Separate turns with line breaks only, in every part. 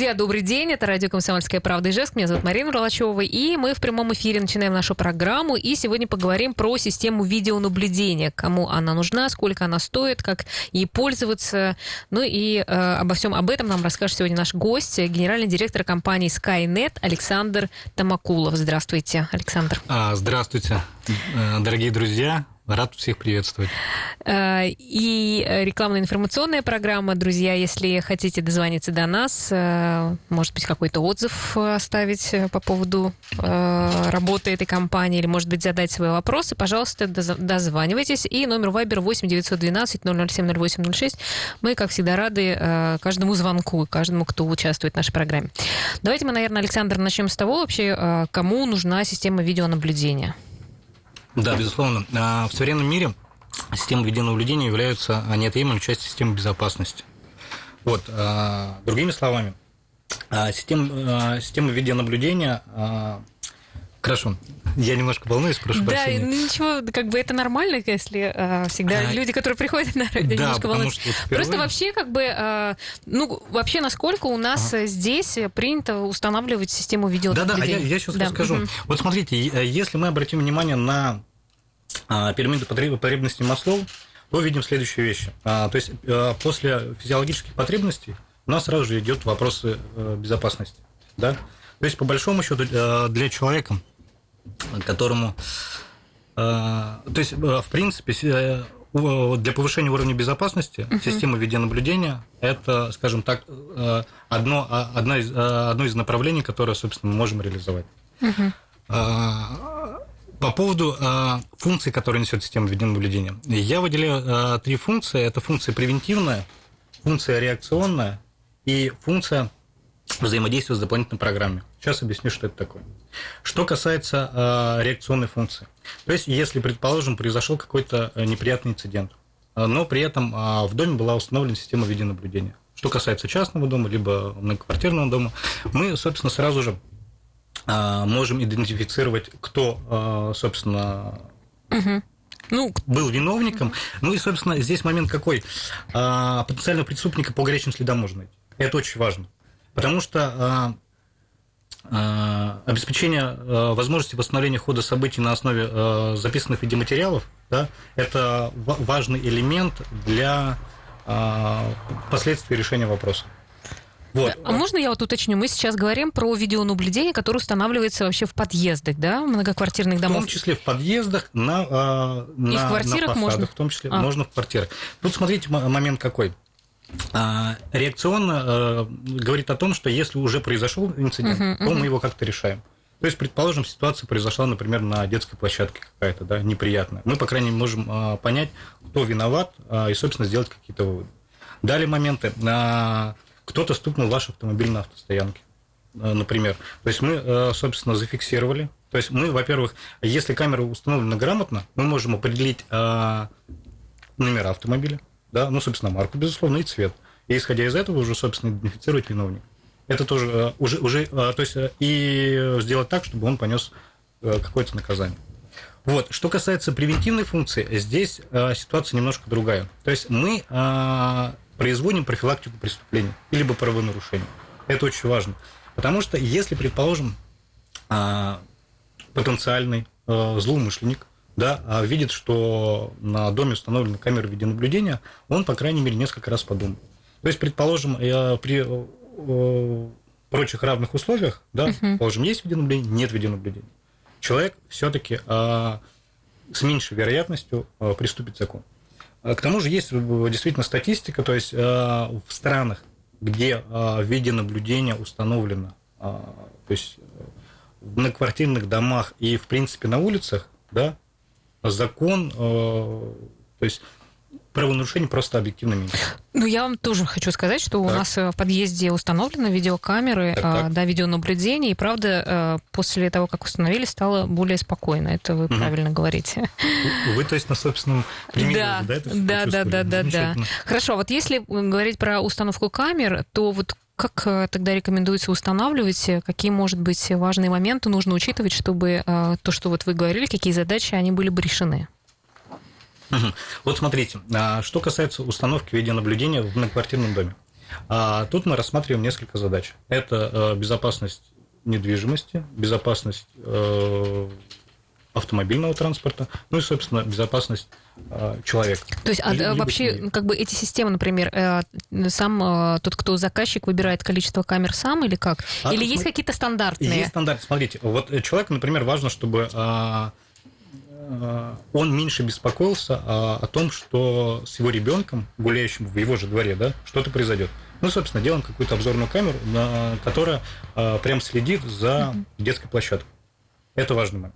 Друзья, добрый день. Это радио «Комсомольская правда» и Ижевск. Меня зовут Марина Ролачева. И мы в прямом эфире начинаем нашу программу. И сегодня поговорим про систему видеонаблюдения. Кому она нужна, сколько она стоит, как ей пользоваться. Ну и э, обо всем об этом нам расскажет сегодня наш гость, генеральный директор компании Skynet Александр Тамакулов. Здравствуйте, Александр.
А, здравствуйте, э, дорогие друзья. Рад всех приветствовать.
Э, и рекламная информационная программа. Друзья, если хотите дозвониться до нас, э, может быть, какой-то отзыв оставить по поводу работы этой компании, или, может быть, задать свои вопросы, пожалуйста, дозванивайтесь. И номер Viber 8 912 007 0806. Мы, как всегда, рады каждому звонку, каждому, кто участвует в нашей программе. Давайте мы, наверное, Александр, начнем с того вообще, кому нужна система видеонаблюдения.
Да, безусловно. А, в современном мире системы видеонаблюдения являются неотъемлемой частью системы безопасности. Вот, а, другими словами, а, система, система видеонаблюдения Хорошо. Я немножко волнуюсь, прошу
да,
прощения.
Да, ну ничего, как бы это нормально, если э, всегда а, люди, которые приходят на радио, да, немножко волнуются. Что впервые... Просто вообще, как бы, э, ну, вообще, насколько у нас ага. здесь принято устанавливать систему видеонаблюдения?
Да-да, я, я сейчас да. расскажу. Угу. Вот смотрите, если мы обратим внимание на а, пирамиду потребностей Маслоу, то видим следующие вещи. А, то есть а, после физиологических потребностей у нас сразу же идет вопросы э, безопасности. Да? То есть, по большому счету, э, для человека которому... Э, то есть, э, в принципе, э, для повышения уровня безопасности uh-huh. система видеонаблюдения – это, скажем так, одно, одно, из, одно из направлений, которое, собственно, мы можем реализовать. Uh-huh. По поводу функций, которые несет система видеонаблюдения, я выделяю три функции. Это функция превентивная, функция реакционная и функция взаимодействия с дополнительной программой. Сейчас объясню, что это такое. Что касается э, реакционной функции. То есть, если, предположим, произошел какой-то э, неприятный инцидент, э, но при этом э, в доме была установлена система видеонаблюдения. Что касается частного дома, либо многоквартирного дома, мы, собственно, сразу же э, можем идентифицировать, кто, э, собственно, угу ну, был виновником. Ну и, собственно, здесь момент какой? Потенциального преступника по горячим следам можно найти. Это очень важно. Потому что а, обеспечение а, возможности восстановления хода событий на основе а, записанных видеоматериалов, да, это важный элемент для последствий решения вопроса.
Вот. А можно я вот уточню? Мы сейчас говорим про видеонаблюдение, которое устанавливается вообще в подъездах, да, многоквартирных домов?
В том числе в подъездах, на, на,
И в квартирах на фасадах, можно?
в том числе а. можно в квартирах. Тут смотрите момент какой. А, реакционно э, говорит о том, что если уже произошел инцидент, uh-huh, uh-huh. то мы его как-то решаем. То есть, предположим, ситуация произошла, например, на детской площадке какая-то, да, неприятная. Мы, по крайней мере, можем а, понять, кто виноват, а, и, собственно, сделать какие-то выводы. Далее моменты. Кто-то стукнул ваш автомобиль на автостоянке, например. То есть мы, собственно, зафиксировали. То есть мы, во-первых, если камера установлена грамотно, мы можем определить номера автомобиля, да, ну, собственно, марку, безусловно, и цвет. И исходя из этого уже, собственно, идентифицировать виновника. Это тоже э, уже, уже э, то есть, э, и сделать так, чтобы он понес какое-то наказание. Вот. Что касается превентивной функции, здесь ситуация немножко другая. То есть мы производим профилактику преступлений либо правонарушений. Это очень важно. Потому что если, предположим, потенциальный злоумышленник да, а видит, что на доме установлена камера видеонаблюдения, он, по крайней мере, несколько раз подумал. То есть, предположим, при э, прочих равных условиях, да, uh-huh. предположим, есть видеонаблюдение, нет видеонаблюдения. Человек все-таки а, с меньшей вероятностью а, приступит к закону. К тому же есть действительно статистика, то есть в странах, где видеонаблюдение установлено, то есть в многоквартирных домах и, в принципе, на улицах, да, закон, э, то есть правонарушений просто объективно меньше.
Ну, я вам тоже хочу сказать, что так. у нас э, в подъезде установлены видеокамеры, так, так. да, видеонаблюдение, и правда, э, после того, как установили, стало более спокойно. Это вы угу. правильно говорите.
Вы, то есть, на собственном примере, да, да, это
да, да, да, да, да. Хорошо, вот если говорить про установку камер, то вот как э, тогда рекомендуется устанавливать? Какие, может быть, важные моменты нужно учитывать, чтобы э, то, что вот вы говорили, какие задачи, они были бы решены?
Вот смотрите, а, что касается установки видеонаблюдения в многоквартирном доме. А тут мы рассматриваем несколько задач. Это безопасность недвижимости, безопасность автомобильного транспорта, ну и, собственно, безопасность э, человека.
То есть, а вообще, как бы эти системы, например, э, сам э, тот, кто заказчик, выбирает количество камер сам или как? А, или есть какие-то стандартные?
Есть стандарты. Смотрите, вот человеку, например, важно, чтобы он меньше беспокоился о том, что с его ребенком, гуляющим в его же дворе, да, что-то произойдет. Ну, собственно, делаем какую-то обзорную камеру, которая прям следит за детской площадкой. Это важный момент.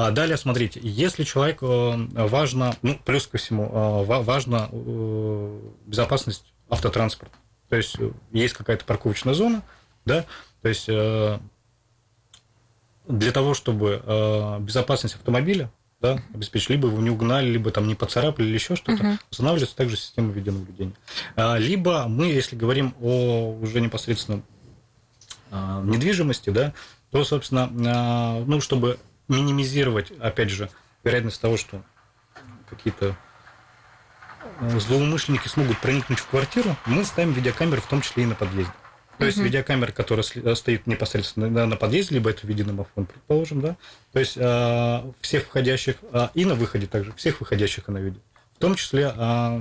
А далее, смотрите, если человеку э, важно, ну, плюс ко всему, э, важна э, безопасность автотранспорта, то есть есть какая-то парковочная зона, да, то есть для того, чтобы безопасность автомобиля да, обеспечить, либо его не угнали, либо там не поцарапали, или еще что-то, uh-huh. устанавливается также система видеонаблюдения. А, либо мы, если говорим о уже непосредственно недвижимости, да, то, собственно, ну, чтобы минимизировать, опять же, вероятность того, что какие-то э, злоумышленники смогут проникнуть в квартиру, мы ставим видеокамеры в том числе и на подъезде. То есть видеокамера, которая э, стоит непосредственно на подъезде, либо это видеомафон, предположим, да. То есть э, всех входящих, э, и на выходе также, всех выходящих она видит. В том числе... Э,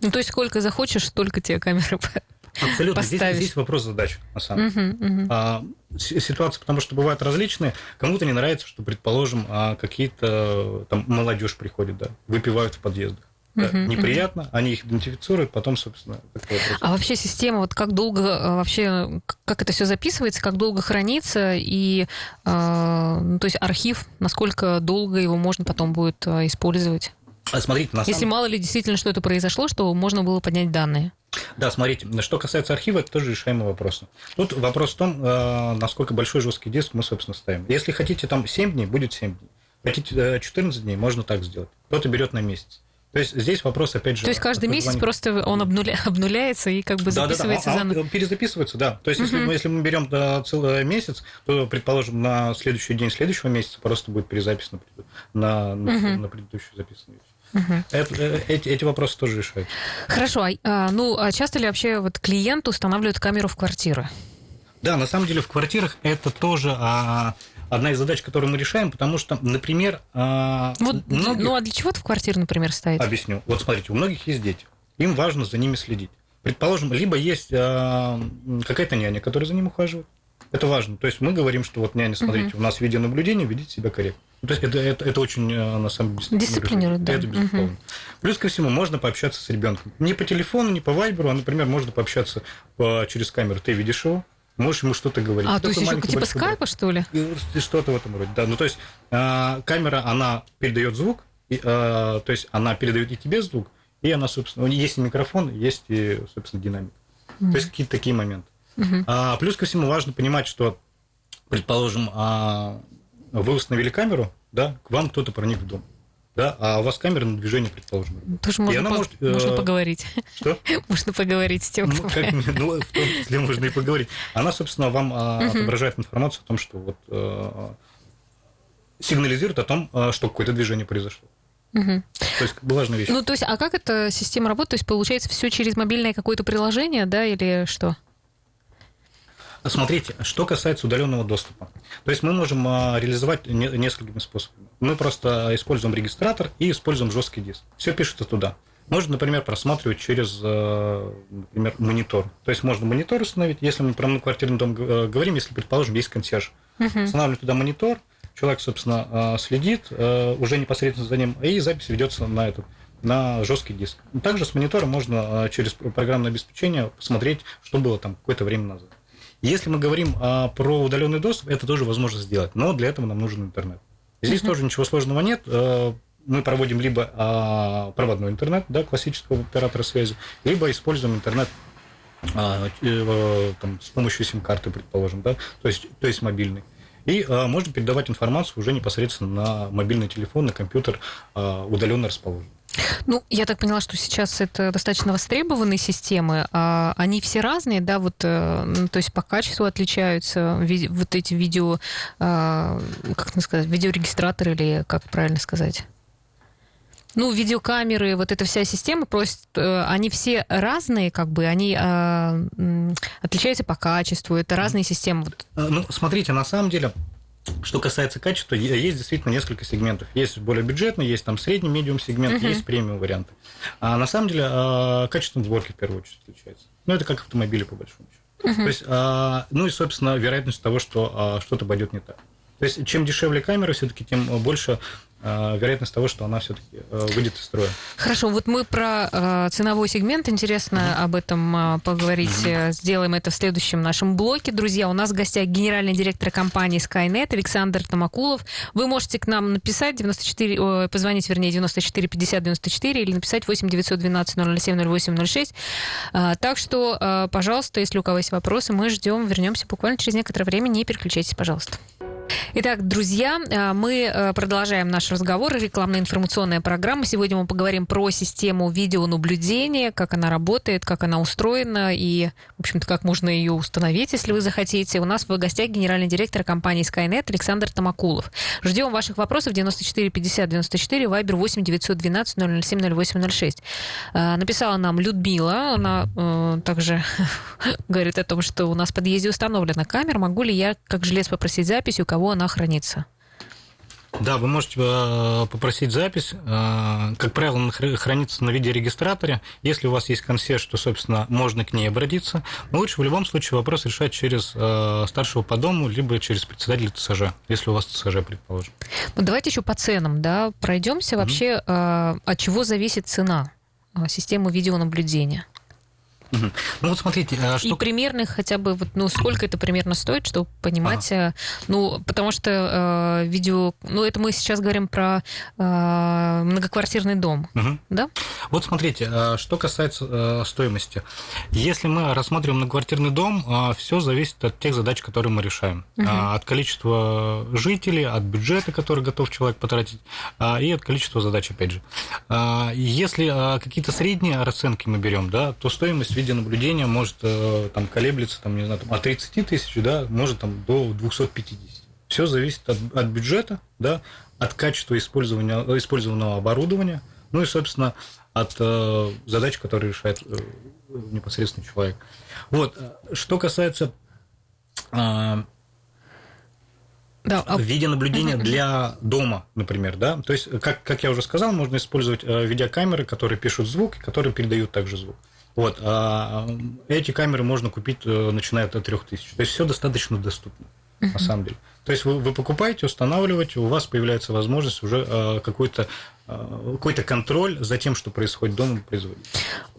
ну, то есть сколько захочешь, столько тебе камеры
Абсолютно. Здесь, здесь вопрос задач, на самом деле. Uh-huh, uh-huh. А, ситуация, потому что бывают различные. Кому-то не нравится, что, предположим, а, какие-то там молодежь приходит, да, выпивают в подъездах. Да, uh-huh, неприятно, uh-huh. они их идентифицируют, потом, собственно,
такой вопрос. А вообще система, вот как долго а, вообще, как это все записывается, как долго хранится, и, э, ну, то есть архив, насколько долго его можно потом будет использовать?
А смотрите,
на самом... Если мало ли действительно что-то произошло, что можно было поднять данные.
Да, смотрите, что касается архива, это тоже решаемый вопрос. Тут вопрос в том, э, насколько большой жесткий диск мы, собственно, ставим. Если хотите там 7 дней, будет 7 дней. Хотите 14 э, дней, можно так сделать. Кто-то берет на месяц. То есть здесь вопрос, опять же...
То есть каждый месяц звонит. просто он обнуля... обнуляется и как бы записывается да, да, да.
заново? перезаписывается, да. То есть угу. если, мы, если мы берем да, целый месяц, то, предположим, на следующий день следующего месяца просто будет перезапись на, на, угу. на предыдущую записанную вещь. Угу. Это, э, эти, эти вопросы тоже решают.
Хорошо. А, а, ну, а часто ли вообще вот клиент устанавливает камеру в квартиры?
Да, на самом деле в квартирах это тоже а, одна из задач, которую мы решаем, потому что, например... А,
вот, многих... Ну, а для чего-то в квартиру, например, ставить?
Объясню. Вот смотрите, у многих есть дети. Им важно за ними следить. Предположим, либо есть а, какая-то няня, которая за ним ухаживает. Это важно. То есть мы говорим, что вот няня, смотрите, угу. у нас видеонаблюдение, ведите себя корректно. То есть это, это, это очень, э, на самом
деле, дисциплинирует. Да.
Это безусловно. Угу. Плюс ко всему, можно пообщаться с ребенком. Не по телефону, не по вайберу, а, например, можно пообщаться по, через камеру. Ты видишь его, можешь ему что-то говорить.
А, то есть еще типа скайпа, что ли?
Что-то в этом роде, да. Ну, то есть э, камера, она передает звук, и, э, то есть она передает и тебе звук, и она, собственно, есть и микрофон, есть и, собственно, динамик. Mm. То есть какие-то такие моменты. Mm-hmm. А, плюс ко всему важно понимать, что, предположим, а, вы установили камеру, да, к вам кто-то проник в дом. Да, а у вас камера на движение, предположим.
Тоже можно, по- может, можно э- поговорить.
Что?
Можно поговорить с тем,
ну, кто как, Ну, в том числе можно и поговорить. Она, собственно, вам uh отображает информацию о том, что вот э- сигнализирует о том, э, что какое-то движение произошло. Угу. То есть важная вещь.
Ну, то есть, а как эта система работает? То есть, получается, все через мобильное какое-то приложение, да, или что?
Смотрите, что касается удаленного доступа. То есть мы можем а, реализовать несколькими способами. Мы просто используем регистратор и используем жесткий диск. Все пишется туда. Можно, например, просматривать через, а, например, монитор. То есть можно монитор установить, если мы про квартирный дом э, говорим, если, предположим, есть консьерж. Угу. Устанавливаем туда монитор, человек, собственно, а, следит уже непосредственно за ним, и запись ведется на этот на жесткий диск. Также с монитора можно через программное обеспечение посмотреть, что было там какое-то время назад. Если мы говорим а, про удаленный доступ, это тоже возможно сделать, но для этого нам нужен интернет. Здесь uh-huh. тоже ничего сложного нет. А, мы проводим либо а, проводной интернет, да, классического оператора связи, либо используем интернет а, э, там, с помощью сим-карты, предположим, да, то есть, то есть мобильный. И а, можно передавать информацию уже непосредственно на мобильный телефон, на компьютер, а, удаленно расположенный.
Ну, я так поняла, что сейчас это достаточно востребованные системы. А они все разные, да, вот, э, ну, то есть по качеству отличаются вот эти видео, а, как сказать, видеорегистраторы или как правильно сказать? Ну, видеокамеры, вот эта вся система, просто э, они все разные, как бы, они э, отличаются по качеству, это разные системы.
Э, ну, смотрите, на самом деле, что касается качества, есть действительно несколько сегментов. Есть более бюджетный, есть там средний, медиум сегмент, uh-huh. есть премиум варианты. А на самом деле качество сборки в первую очередь отличается. Ну, это как автомобили, по большому счету. Uh-huh. То есть, ну и, собственно, вероятность того, что что-то пойдет не так. То есть, чем дешевле камера, все-таки, тем больше вероятность того, что она все-таки э, выйдет из строя.
Хорошо, вот мы про э, ценовой сегмент, интересно mm-hmm. об этом поговорить. Mm-hmm. Сделаем это в следующем нашем блоке. Друзья, у нас в гостях генеральный директор компании Skynet Александр Томакулов. Вы можете к нам написать 94, о, позвонить, вернее, 94 50 94 или написать 8 912 007 08 06. Так что, пожалуйста, если у кого есть вопросы, мы ждем, вернемся буквально через некоторое время. Не переключайтесь, пожалуйста. Итак, друзья, э, мы э, продолжаем наш разговор. Рекламно-информационная программа. Сегодня мы поговорим про систему видеонаблюдения, как она работает, как она устроена и, в общем-то, как можно ее установить, если вы захотите. У нас в гостях генеральный директор компании Skynet Александр Томакулов. Ждем ваших вопросов 94 50 94, вайбер 8 912 007 08 06. Написала нам Людмила. Она э, также говорит о том, что у нас в подъезде установлена камера. Могу ли я, как желез, попросить запись, у кого она хранится?
Да, вы можете э, попросить запись. Э, как правило, она хранится на видеорегистраторе. Если у вас есть консьерж, то, собственно, можно к ней обратиться. Но лучше в любом случае вопрос решать через э, старшего по дому, либо через председателя ТСЖ, если у вас ТСЖ, предположим.
Ну, давайте еще по ценам, да, пройдемся. Вообще, mm-hmm. от чего зависит цена системы видеонаблюдения?
Ну вот смотрите,
что... И примерных хотя бы, вот, ну, сколько это примерно стоит, чтобы понимать, ага. Э, ну, потому что э, видео, ну, это мы сейчас говорим про э, многоквартирный дом, угу. да?
Вот смотрите, э, что касается э, стоимости. Если мы рассматриваем многоквартирный дом, э, все зависит от тех задач, которые мы решаем. Угу. От количества жителей, от бюджета, который готов человек потратить, и от количества задач, опять же. Если какие-то средние расценки мы берем, да, то стоимость видеонаблюдения может э, там колеблется там, не знаю, там, от 30 тысяч, да, может там до 250. Все зависит от, от бюджета, да, от качества использования, использованного оборудования, ну и, собственно, от э, задач, которые решает э, непосредственно человек. Вот. Что касается э, да. А видеонаблюдения для дома, например, да. То есть, как, как я уже сказал, можно использовать э, видеокамеры, которые пишут звук, которые передают также звук. Вот, а эти камеры можно купить, э, начиная от 3000. То есть все достаточно доступно, uh-huh. на самом деле. То есть вы, вы покупаете, устанавливаете, у вас появляется возможность уже э, какой-то э, какой-то контроль за тем, что происходит дома, производить.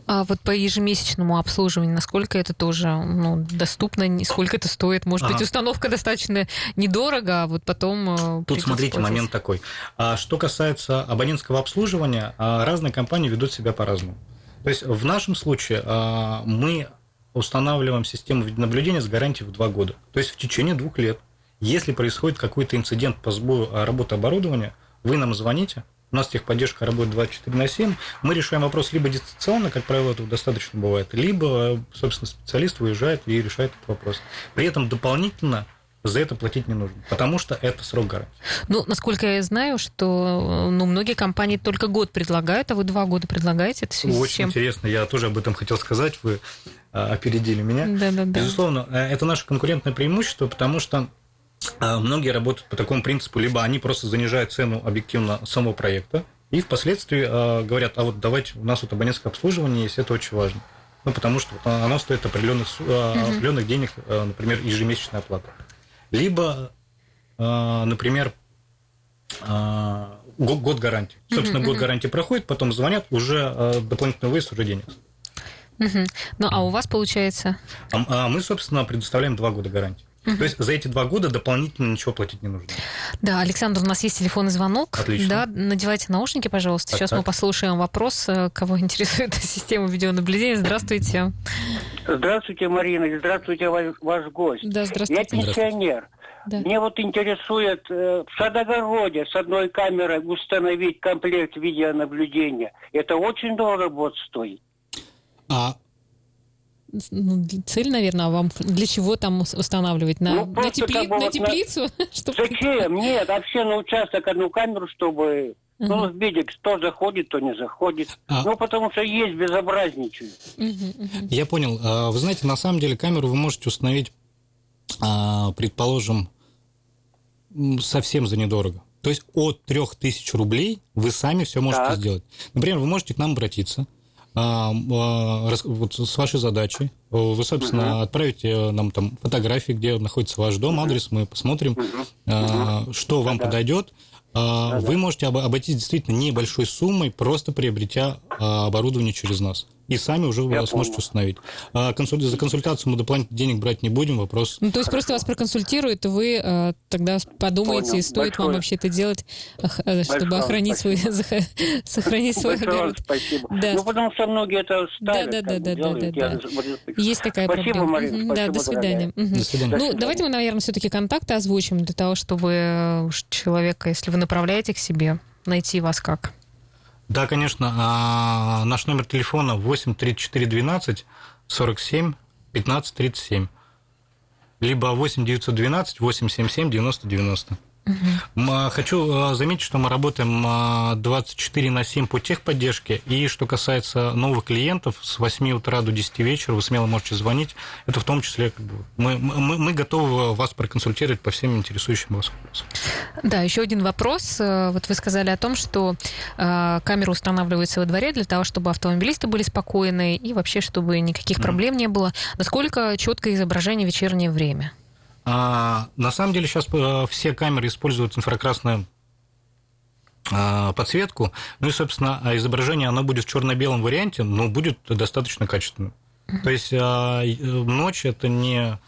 А вот по ежемесячному обслуживанию, насколько это тоже ну, доступно, сколько это стоит? Может ага. быть, установка достаточно недорого, а вот потом...
Тут смотрите, момент такой. А что касается абонентского обслуживания, а, разные компании ведут себя по-разному. То есть в нашем случае а, мы устанавливаем систему видеонаблюдения с гарантией в два года. То есть в течение двух лет. Если происходит какой-то инцидент по сбою а, работы оборудования, вы нам звоните, у нас техподдержка работает 24 на 7, мы решаем вопрос либо дистанционно, как правило, этого достаточно бывает, либо, собственно, специалист выезжает и решает этот вопрос. При этом дополнительно за это платить не нужно, потому что это срок гарантии.
Ну, насколько я знаю, что ну, многие компании только год предлагают, а вы два года предлагаете. Это
Очень чем? интересно, я тоже об этом хотел сказать, вы а, опередили меня. Да, да, да. Безусловно, э, это наше конкурентное преимущество, потому что а, многие работают по такому принципу, либо они просто занижают цену объективно самого проекта, и впоследствии а, говорят, а вот давайте, у нас вот абонентское обслуживание есть, это очень важно. Ну, потому что оно стоит определенных, определенных денег, например, ежемесячная оплата либо, а, например, а, год гарантии. Собственно, год гарантии проходит, потом звонят, уже а, дополнительный выезд, уже денег.
Ну, а у вас получается?
А мы, собственно, предоставляем два года гарантии. То есть за эти два года дополнительно ничего платить не нужно.
Да, Александр, у нас есть телефонный звонок.
Отлично.
Да, надевайте наушники, пожалуйста. Так, Сейчас так. мы послушаем вопрос, э, кого интересует система видеонаблюдения. Здравствуйте.
Здравствуйте, Марина. Здравствуйте, ваш, ваш гость.
Да, здравствуйте.
Я пенсионер. Да. Мне вот интересует э, в Садогороде с одной камерой установить комплект видеонаблюдения. Это очень дорого будет стоить.
А цель, наверное, а вам для чего там устанавливать? На, ну, на, тепли... на теплицу?
На... Чтобы... Зачем? Нет, вообще на участок одну камеру, чтобы Uh-huh. Ну, видите, кто заходит, то не заходит. А... Ну, потому что есть безобразничают.
Uh-huh, Я понял. А, вы знаете, на самом деле камеру вы можете установить, а, предположим, совсем за недорого. То есть от 3000 рублей вы сами все можете так. сделать. Например, вы можете к нам обратиться а, вот с вашей задачей. Вы, собственно, угу. отправите нам там фотографии, где находится ваш дом, адрес, мы посмотрим, угу. что вам да. подойдет. Да, вы можете обойтись действительно небольшой суммой, просто приобретя оборудование через нас и сами уже Я сможете установить. А консуль... За консультацию мы дополнительных денег брать не будем, вопрос...
Ну, то есть просто вас проконсультируют, и вы э, тогда подумаете, понял. стоит Большое. вам вообще это делать, э, чтобы Большое охранить спасибо. свой, сохранить свой огород.
спасибо. Да. Ну, потому что многие это ставят.
Да, да, да, да, да, да, да. Есть такая спасибо, проблема.
Марина,
угу,
спасибо,
да, до свидания. Угу. До свидания. Ну, давайте мы, наверное, все-таки контакты озвучим для того, чтобы человека, если вы направляете к себе, найти вас как?
Да, конечно. А, наш номер телефона 8 34 12 47 15 37. Либо 8 912 877 90 90. Угу. Хочу а, заметить, что мы работаем 24 а, на 7 по техподдержке. И что касается новых клиентов, с 8 утра до 10 вечера вы смело можете звонить. Это в том числе как бы, мы, мы, мы готовы вас проконсультировать по всем интересующим вас вопросам.
Да, еще один вопрос. Э, вот вы сказали о том, что э, камера устанавливается во дворе для того, чтобы автомобилисты были спокойны и вообще, чтобы никаких проблем не было. Насколько четкое изображение в вечернее время?
А, на самом деле сейчас э, все камеры используют инфракрасную а, подсветку. Ну и, собственно, изображение, оно будет в черно-белом варианте, но будет достаточно качественным. То есть а, э, ночь это не,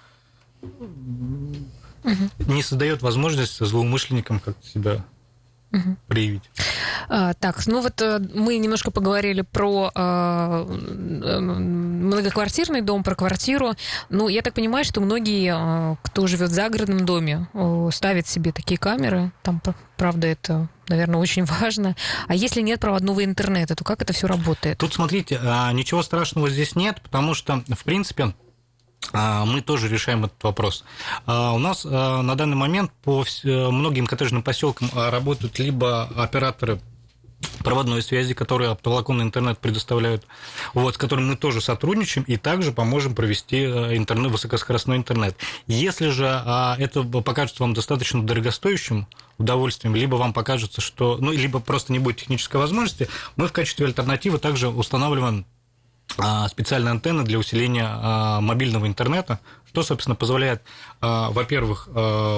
не создает возможность злоумышленникам как-то себя угу. проявить.
А, так, ну вот э, мы немножко поговорили про а, многоквартирный дом, про квартиру. Ну, я так понимаю, что многие, а, кто живет в загородном доме, ставят себе такие камеры. Там, правда, это, наверное, очень важно. А если нет проводного интернета, то как это все работает?
Тут, смотрите, ничего страшного здесь нет, потому что, в принципе, а, мы тоже решаем этот вопрос. А, у нас а, на данный момент по многим коттеджным поселкам работают либо операторы проводной связи, которые оптоволоконный интернет предоставляют, вот, с которым мы тоже сотрудничаем и также поможем провести интернет, высокоскоростной интернет. Если же это покажется вам достаточно дорогостоящим удовольствием, либо вам покажется, что, ну, либо просто не будет технической возможности, мы в качестве альтернативы также устанавливаем а, специальные антенны для усиления а, мобильного интернета, что, собственно, позволяет, а, во-первых,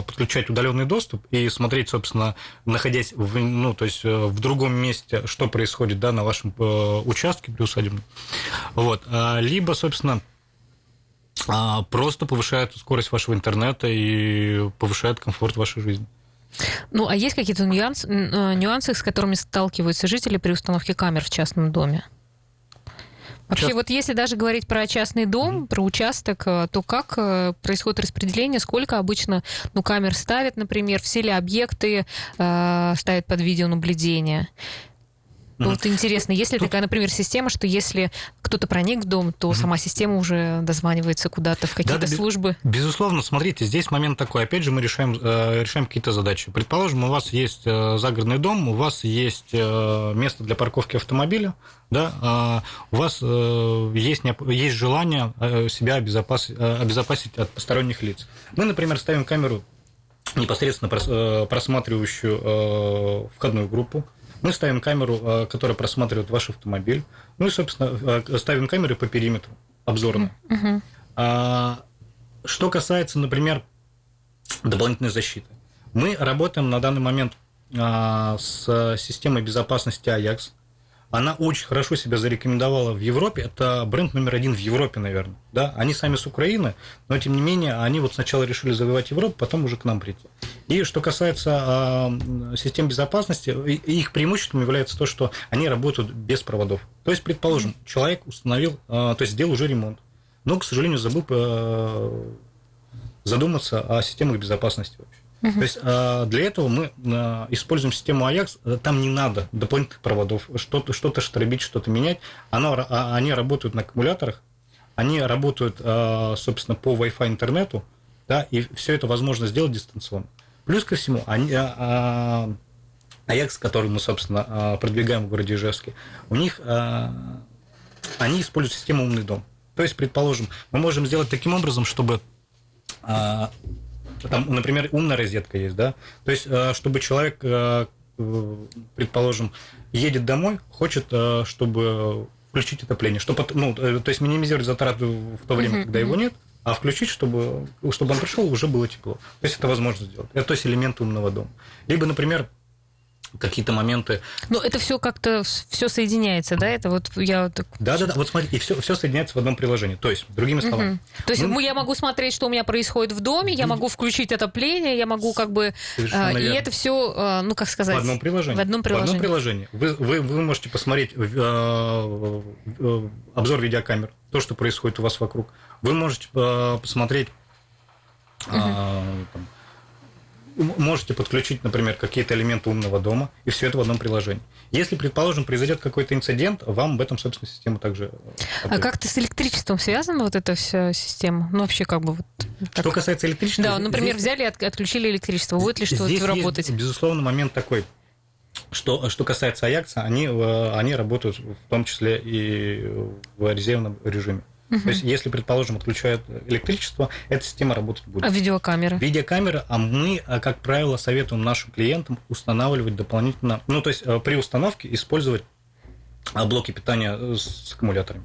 подключать удаленный доступ и смотреть, собственно, находясь в, ну, то есть в другом месте, что происходит да, на вашем участке приусадебном. Вот. Либо, собственно, просто повышает скорость вашего интернета и повышает комфорт вашей жизни.
Ну, а есть какие-то нюансы, нюансы, с которыми сталкиваются жители при установке камер в частном доме? Вообще, Част... вот если даже говорить про частный дом, mm-hmm. про участок, э, то как э, происходит распределение, сколько обычно ну, камер ставят, например, все ли объекты э, ставят под видеонаблюдение? Mm-hmm. Вот интересно, есть ли Тут... такая, например, система, что если кто-то проник в дом, то mm-hmm. сама система уже дозванивается куда-то в какие-то да, службы?
Безусловно, смотрите, здесь момент такой. Опять же, мы решаем, решаем какие-то задачи. Предположим, у вас есть загородный дом, у вас есть место для парковки автомобиля, да, у вас э, есть, есть желание э, себя обезопасить, э, обезопасить от посторонних лиц. Мы, например, ставим камеру непосредственно просматривающую входную группу, мы ставим камеру, которая просматривает ваш автомобиль. Ну и, собственно, ставим камеры по периметру обзорно. Uh-huh. А, что касается, например, дополнительной защиты. Мы работаем на данный момент а, с системой безопасности Ajax она очень хорошо себя зарекомендовала в Европе. Это бренд номер один в Европе, наверное. Да? Они сами с Украины, но тем не менее, они вот сначала решили завоевать Европу, потом уже к нам прийти. И что касается э, систем безопасности, их преимуществом является то, что они работают без проводов. То есть, предположим, человек установил, э, то есть сделал уже ремонт, но, к сожалению, забыл э, задуматься о системах безопасности вообще. Uh-huh. То есть а, для этого мы а, используем систему Ajax, там не надо дополнительных проводов, что-то, что-то штробить, что-то менять. Оно, а, они работают на аккумуляторах, они работают, собственно, по Wi-Fi интернету, да, и все это возможно сделать дистанционно. Плюс ко всему, они, Аякс, который мы, собственно, продвигаем в городе Ижевске, у них они используют систему «Умный дом». То есть, предположим, мы можем сделать таким образом, чтобы там, например, умная розетка есть, да, то есть, чтобы человек, предположим, едет домой, хочет, чтобы включить отопление, чтобы, ну, то есть минимизировать затраты в то время, когда его нет, а включить, чтобы, чтобы он пришел, уже было тепло. То есть это возможно сделать. Это то есть элемент умного дома. Либо, например, какие-то моменты.
Но это все как-то все соединяется, да? Это вот я так...
Да, да, да. Вот смотри, и все, все соединяется в одном приложении. То есть, другими словами.
Угу. То есть мы... я могу смотреть, что у меня происходит в доме, я могу включить отопление, я могу как бы. А, и это все, а, ну как сказать.
В одном приложении.
В одном приложении.
В одном приложении. Вы, вы, вы можете посмотреть э, обзор видеокамер, то, что происходит у вас вокруг. Вы можете э, посмотреть. Угу. Э, можете подключить, например, какие-то элементы умного дома, и все это в одном приложении. Если, предположим, произойдет какой-то инцидент, вам об этом, собственно, система также...
Ответит. А как-то с электричеством связана вот эта вся система? Ну, вообще, как бы вот...
Так. Что касается электричества...
Да, например, здесь... взяли и отключили электричество. Будет ли что-то работать?
Есть, безусловно, момент такой. Что, что касается Аякса, они, э, они работают в том числе и в резервном режиме. Угу. То есть, если, предположим, отключают электричество, эта система работать будет.
А видеокамеры?
Видеокамеры, а мы, а, как правило, советуем нашим клиентам устанавливать дополнительно, ну, то есть э, при установке использовать а, блоки питания с аккумуляторами.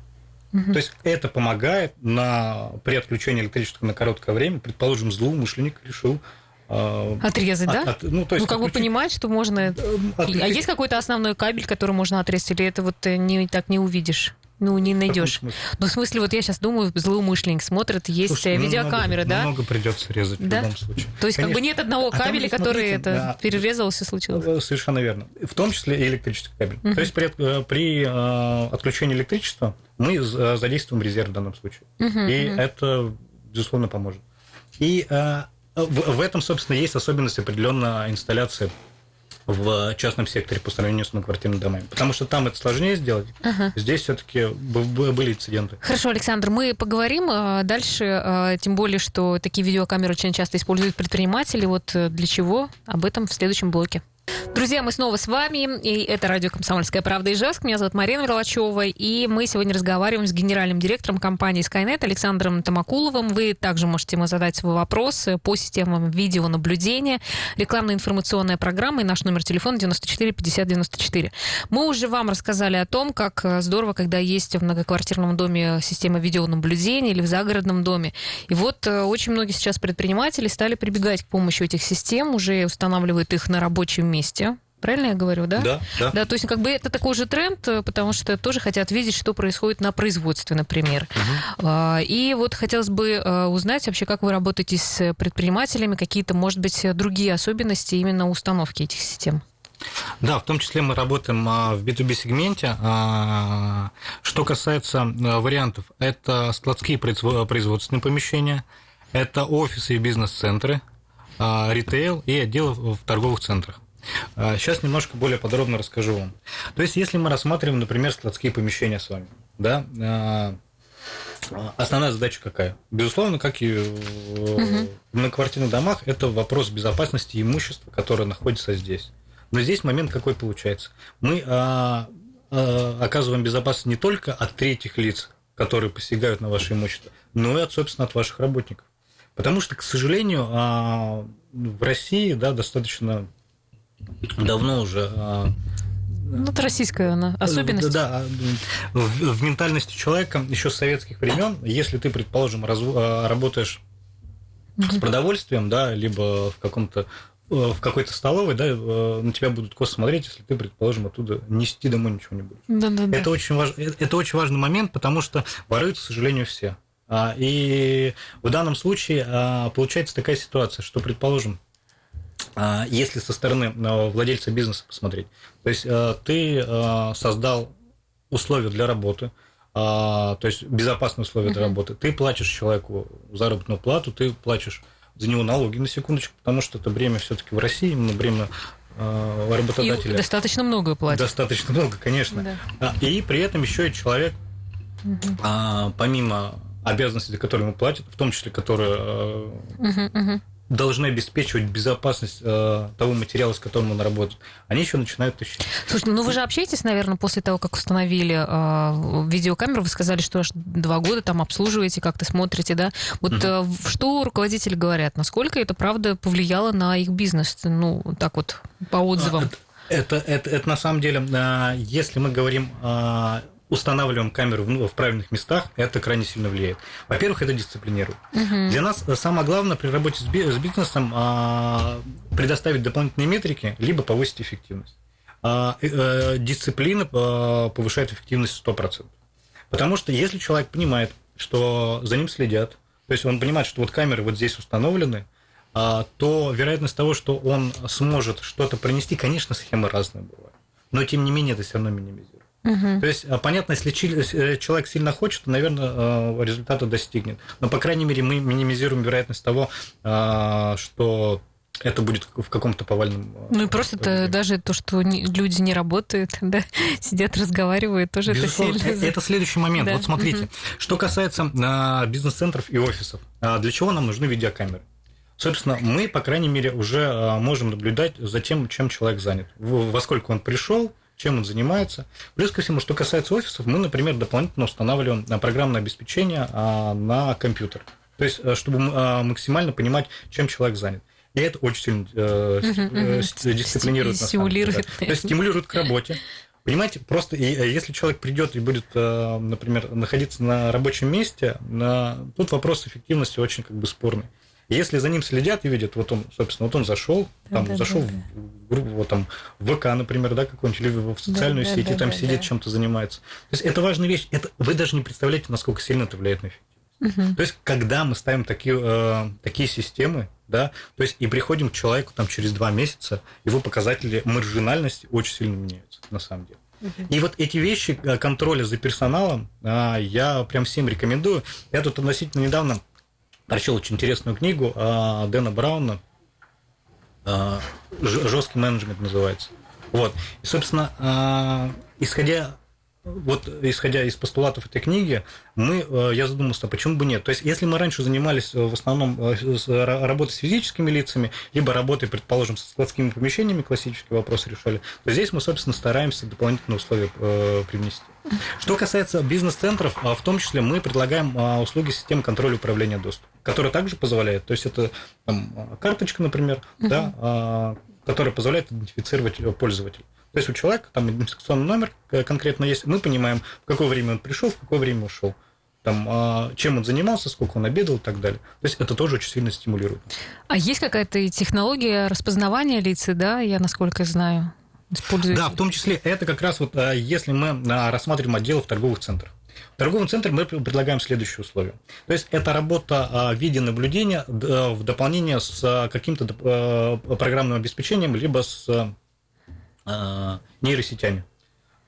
Угу. То есть это помогает на, при отключении электричества на короткое время, предположим, злоумышленник решил
э, Отрезать, от, да? От, ну, то есть ну, как отключить... бы понимать, что можно... Отключить... А есть какой-то основной кабель, который можно отрезать, или это вот не, так не увидишь? Ну, не найдешь. Ну, в смысле, вот я сейчас думаю, злоумышленник смотрит, есть Слушай, ну, видеокамеры,
много,
да?
Много придется резать да? в любом случае.
То есть, Конечно. как бы нет одного а кабеля, а который это да, перерезал, все случилось.
Совершенно верно. В том числе и электрический кабель. Uh-huh. То есть при, э, при э, отключении электричества мы задействуем резерв в данном случае. Uh-huh, и uh-huh. это, безусловно, поможет. И э, в, в этом, собственно, есть особенность определенной инсталляции в частном секторе по сравнению с многоквартирными домами. Потому что там это сложнее сделать. Ага. Здесь все-таки были инциденты.
Хорошо, Александр, мы поговорим э, дальше, э, тем более, что такие видеокамеры очень часто используют предприниматели. Вот э, для чего? Об этом в следующем блоке. Друзья, мы снова с вами, и это радио «Комсомольская правда» Ижевск. Меня зовут Марина Мерлачева, и мы сегодня разговариваем с генеральным директором компании Skynet Александром Тамакуловым. Вы также можете ему задать свой вопрос по системам видеонаблюдения, рекламно-информационная программа и наш номер телефона 94 50 94. Мы уже вам рассказали о том, как здорово, когда есть в многоквартирном доме система видеонаблюдения или в загородном доме. И вот э, очень многие сейчас предприниматели стали прибегать к помощи этих систем, уже устанавливают их на рабочем месте, Правильно я говорю, да?
Да, да.
Да, то есть как бы это такой же тренд, э, потому что тоже хотят видеть, что происходит на производстве, например. Угу. И вот хотелось бы э, узнать вообще, как вы работаете с предпринимателями, какие-то, может быть, другие особенности именно установки этих систем.
Да, в том числе мы работаем а, в B2B-сегменте. А, что касается э, вариантов, это складские производственные помещения, это офисы и бизнес-центры, ритейл и отделы в торговых центрах. Сейчас а, немножко более подробно расскажу вам. То есть, если мы рассматриваем, например, складские помещения с вами, да, а, основная задача какая? Безусловно, как и в многоквартирных домах, это вопрос безопасности имущества, которое находится здесь. Но здесь момент какой получается? Мы оказываем безопасность не только от третьих лиц, которые посягают на ваше имущество, но и, от, собственно, от ваших работников. Потому что, к сожалению, а, в России да, достаточно давно уже а,
ну, это российская она особенность.
Да, да. В, в ментальности человека еще с советских времен, если ты, предположим, раз, а, работаешь угу. с продовольствием, да, либо в каком-то в какой-то столовой, да, на тебя будут косо смотреть, если ты, предположим, оттуда нести домой ничего не будешь. Да, да, да. Это, очень важ... это очень важный момент, потому что воруют, к сожалению, все. А, и в данном случае а, получается такая ситуация, что, предположим, а, если со стороны владельца бизнеса посмотреть, то есть ты создал условия для работы, то есть безопасные условия для работы, ты платишь человеку заработную плату, ты платишь за него налоги на секундочку, потому что это бремя все-таки в России, бремя работодателя.
И достаточно много платит.
Достаточно много, конечно. Да. И при этом еще и человек, угу. помимо обязанности, за которые ему платят, в том числе, которые. Должны обеспечивать безопасность э, того материала, с которым он работает, они еще начинают тащить.
Слушайте, ну вы же общаетесь, наверное, после того, как установили э, видеокамеру, вы сказали, что аж два года там обслуживаете, как-то смотрите, да? Вот угу. э, что руководители говорят, насколько это правда повлияло на их бизнес, ну так вот по отзывам?
А, это, это, это на самом деле, э, если мы говорим устанавливаем камеру в, в правильных местах, это крайне сильно влияет. Во-первых, это дисциплинирует. Угу. Для нас самое главное при работе с, с бизнесом а, предоставить дополнительные метрики, либо повысить эффективность. А, а, дисциплина а, повышает эффективность 100%. Потому что если человек понимает, что за ним следят, то есть он понимает, что вот камеры вот здесь установлены, а, то вероятность того, что он сможет что-то принести, конечно, схемы разные бывают. Но тем не менее это все равно минимизирует. Угу. То есть, а, понятно, если э, человек сильно хочет, то, наверное, э, результата достигнет. Но, по крайней мере, мы минимизируем вероятность того, а, что это будет в каком-то повальном...
Э, ну и просто -то, даже то, что люди не работают, да, сидят, разговаривают, тоже
Безусловно,
это
сильно... Это следующий момент. Да. Вот смотрите, угу. что касается бизнес-центров и офисов, для чего нам нужны видеокамеры? Собственно, мы, по крайней мере, уже можем наблюдать за тем, чем человек занят. Во сколько он пришел, чем он занимается. Плюс ко всему, что касается офисов, мы, например, дополнительно устанавливаем а, программное обеспечение а, на компьютер. То есть, э, чтобы а, максимально понимать, чем человек занят. И это очень сильно э, дисциплинирует.
Стимулирует.
То есть стимулирует к работе. Понимаете, просто э, если человек придет и будет, например, находиться на рабочем месте, тут вопрос эффективности очень как бы спорный. Если за ним следят и видят, вот он, собственно, вот он зашел, да, там, да, зашел да, в группу, вот там, в ВК, например, да, какой-нибудь, или в социальную да, сеть, да, и там да, сидит, да. чем-то занимается. То есть это важная вещь. Это, вы даже не представляете, насколько сильно это влияет на эффективность. Угу. То есть, когда мы ставим такие, э, такие системы, да, то есть и приходим к человеку там через два месяца, его показатели маржинальности очень сильно меняются, на самом деле. И вот эти вещи э, контроля за персоналом а, я прям всем рекомендую. Я тут относительно недавно прочел очень интересную книгу а, Дэна Брауна а, «Жесткий менеджмент» называется. Вот. И, собственно, а, исходя вот исходя из постулатов этой книги, мы, э, я задумался, почему бы нет. То есть, если мы раньше занимались э, в основном э, работой с физическими лицами, либо работой, предположим, со складскими помещениями, классические вопросы решали, то здесь мы, собственно, стараемся дополнительные условия привнести. Что касается бизнес-центров, в том числе мы предлагаем услуги системы контроля управления доступом, которая также позволяет, то есть это там, карточка, например, uh-huh. да, которая позволяет идентифицировать пользователя. То есть у человека там идентификационный номер э, конкретно есть, мы понимаем, в какое время он пришел, в какое время ушел там, а, чем он занимался, сколько он обедал и так далее. То есть это тоже очень сильно стимулирует.
А есть какая-то технология распознавания лиц, да, я насколько знаю,
используете? Да, в том числе это как раз вот, а, если мы а, рассматриваем отделы в торговых центрах. В торговом центре мы предлагаем следующие условия. То есть это работа в виде наблюдения в дополнение с каким-то программным обеспечением, либо с нейросетями,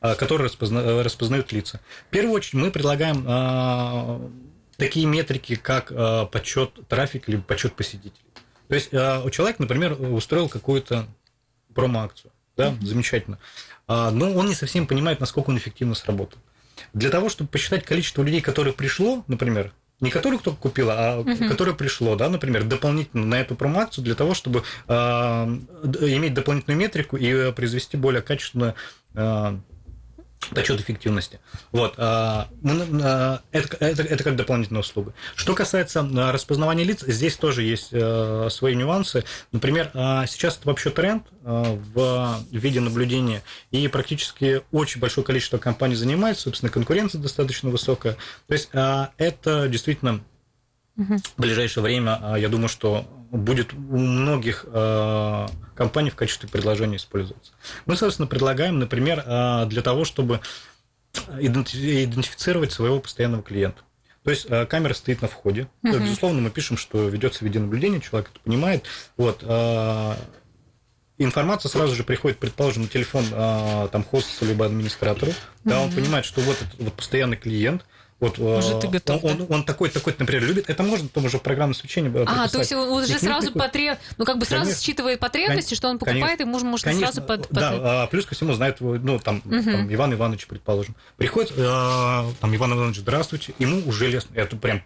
э, которые распозна, распознают лица. В первую очередь мы предлагаем э, такие метрики, как подсчет трафика либо подсчет посетителей. То есть у человека, например, устроил какую-то промо-акцию, да, mm-hmm. замечательно, но он не совсем понимает, насколько он эффективно сработал. Для того, чтобы посчитать количество людей, которые пришло, например, не которую кто купил, а угу. которое пришло, да, например, дополнительно на эту промоакцию для того, чтобы э, иметь дополнительную метрику и произвести более качественную э, подсчет эффективности. Вот. А, а, это, это, это как дополнительная услуга. Что касается а, распознавания лиц, здесь тоже есть свои нюансы. Например, сейчас это вообще тренд в виде наблюдения, и практически очень большое количество компаний занимается, собственно, конкуренция достаточно высокая. То есть это действительно в ближайшее время, я думаю, что будет у многих компаний в качестве предложения использоваться. Мы, собственно, предлагаем, например, а, для того, чтобы идентифицировать своего постоянного клиента. То есть а, камера стоит на входе. Uh-huh. Безусловно, мы пишем, что ведется видеонаблюдение, человек это понимает. Вот, информация сразу же приходит, предположим, на телефон там хостесу либо администратору. Да, uh-huh. он понимает, что вот этот вот постоянный клиент, вот
уже ты готов,
он, да? он, он такой, такой, например, любит, это можно потом уже программное обеспечение
А, то есть он уже сразу потреб... ну как бы сразу конечно, считывает потребности, что он покупает, конечно, и может, может конечно, сразу под...
Да, а, плюс ко всему знает, ну там, угу. там Иван Иванович, предположим, приходит, э, там Иван Иванович, здравствуйте, ему уже лестно, это прям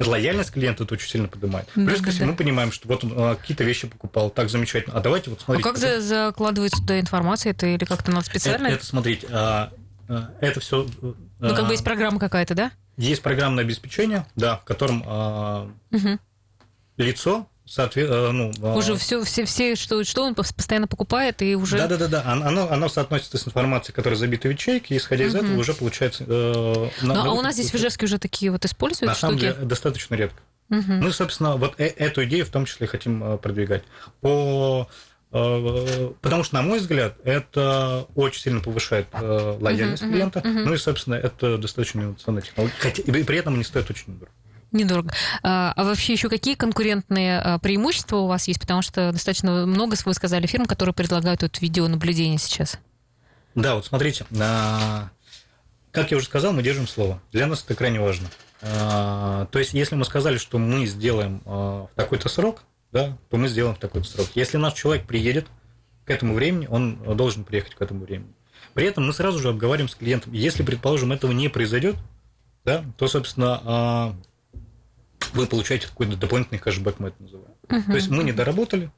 лояльность клиента это очень сильно поднимает. Плюс да, ко всему да. понимаем, что вот он а, какие-то вещи покупал, так замечательно, а давайте вот смотрите.
А как за, закладывается туда информация, это или как-то надо специально?
Это, это смотрите, а, это все.
Ну, как бы есть программа какая-то, да?
Есть программное обеспечение, да, в котором угу. лицо соответственно,
ну, уже все, все, все что, что он постоянно покупает и уже.
Да, да, да, да. Оно, оно соотносится с информацией, которая забита в ячейки, и исходя из этого уже получается. Э,
ну, а у нас здесь в Ижевске уже такие вот используют
На
штуки?
самом деле достаточно редко. Угу. Мы, собственно, вот э- эту идею в том числе хотим продвигать. По Потому что, на мой взгляд, это очень сильно повышает э, лояльность uh-huh, клиента. Uh-huh. Ну и, собственно, это достаточно инновационная технология. Хотя, и при этом они стоят очень дорого.
Недорого. А, а вообще еще какие конкурентные а, преимущества у вас есть? Потому что достаточно много, вы сказали, фирм, которые предлагают вот видеонаблюдение сейчас.
Да, вот смотрите, как я уже сказал, мы держим слово. Для нас это крайне важно. А, то есть, если мы сказали, что мы сделаем в такой-то срок, да, то мы сделаем в такой срок. Если наш человек приедет к этому времени, он должен приехать к этому времени. При этом мы сразу же обговариваем с клиентом. Если, предположим, этого не произойдет, да, то, собственно, а, вы получаете какой-то дополнительный кэшбэк, мы это называем. Угу. То есть мы не доработали,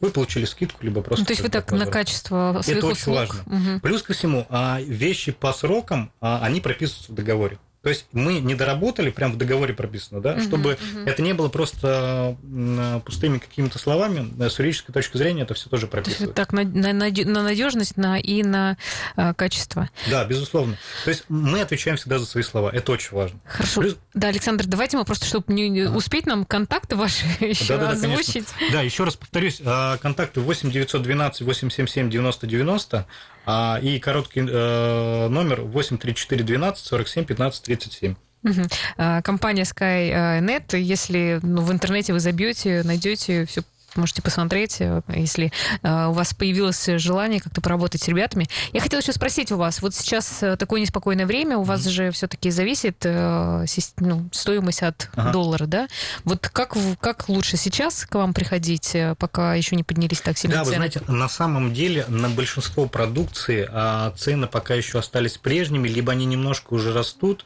вы получили скидку, либо просто... Ну,
то есть вы так на качество своих
Это
услуг.
очень важно. Угу. Плюс ко всему, а, вещи по срокам, они прописываются в договоре. То есть мы не доработали, прям в договоре прописано, да, угу, чтобы угу. это не было просто пустыми какими-то словами. С юридической точки зрения это все тоже прописано.
Так, на, на, на надежность на, и на а, качество.
Да, безусловно. То есть мы отвечаем всегда за свои слова. Это очень важно.
Хорошо. Плюс... Да, Александр, давайте мы просто, чтобы не ага. успеть нам контакты ваши еще да, да, озвучить.
Да, да, еще раз повторюсь, а, контакты 8 912 877 90 90 а, и короткий э, номер 834 12 47 15 37.
Угу. Компания Skynet, если ну, в интернете вы забьете, найдете все можете посмотреть, э, если э, у вас появилось желание как-то поработать с ребятами. Я хотела еще спросить у вас, вот сейчас э, такое неспокойное время, у вас же все-таки зависит ну, стоимость от ага. доллара, да? Вот как, как лучше сейчас к вам приходить, пока еще не поднялись так сильно
да, цены? Да, вы знаете, на самом деле на большинство продукции а, цены пока еще остались прежними, либо они немножко уже растут,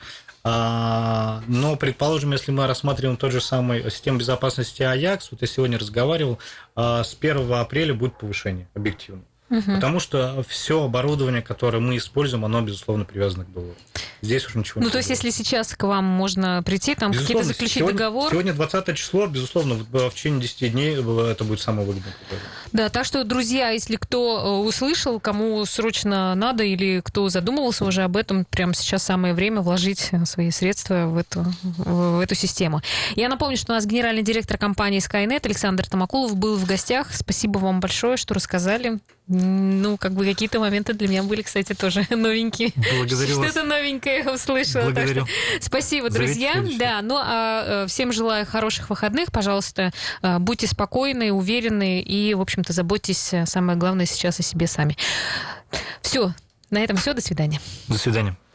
но, предположим, если мы рассматриваем тот же самый систему безопасности Ajax, вот я сегодня разговаривал, а, с 1 апреля будет повышение объективно. Угу. Потому что все оборудование, которое мы используем, оно, безусловно, привязано к доллару. Здесь уже ничего
ну, не Ну, то есть, если сейчас к вам можно прийти, там какие-то заключить
сегодня,
договор...
Сегодня 20 число, безусловно, в, в течение 10 дней это будет самое выгодное.
Да, так что, друзья, если кто э, услышал, кому срочно надо или кто задумывался уже об этом, прямо сейчас самое время вложить свои средства в эту, в эту систему. Я напомню, что у нас генеральный директор компании Skynet Александр Тамакулов был в гостях. Спасибо вам большое, что рассказали. Ну, как бы какие-то моменты для меня были, кстати, тоже новенькие.
Благодарю
Что-то новенькое услышала.
Благодарю.
Так что спасибо, друзья. Да, ну а э, всем желаю хороших выходных. Пожалуйста, э, будьте спокойны, уверены и, в общем-то, заботьтесь, э, самое главное, сейчас о себе сами. Все, на этом все. До свидания.
До свидания.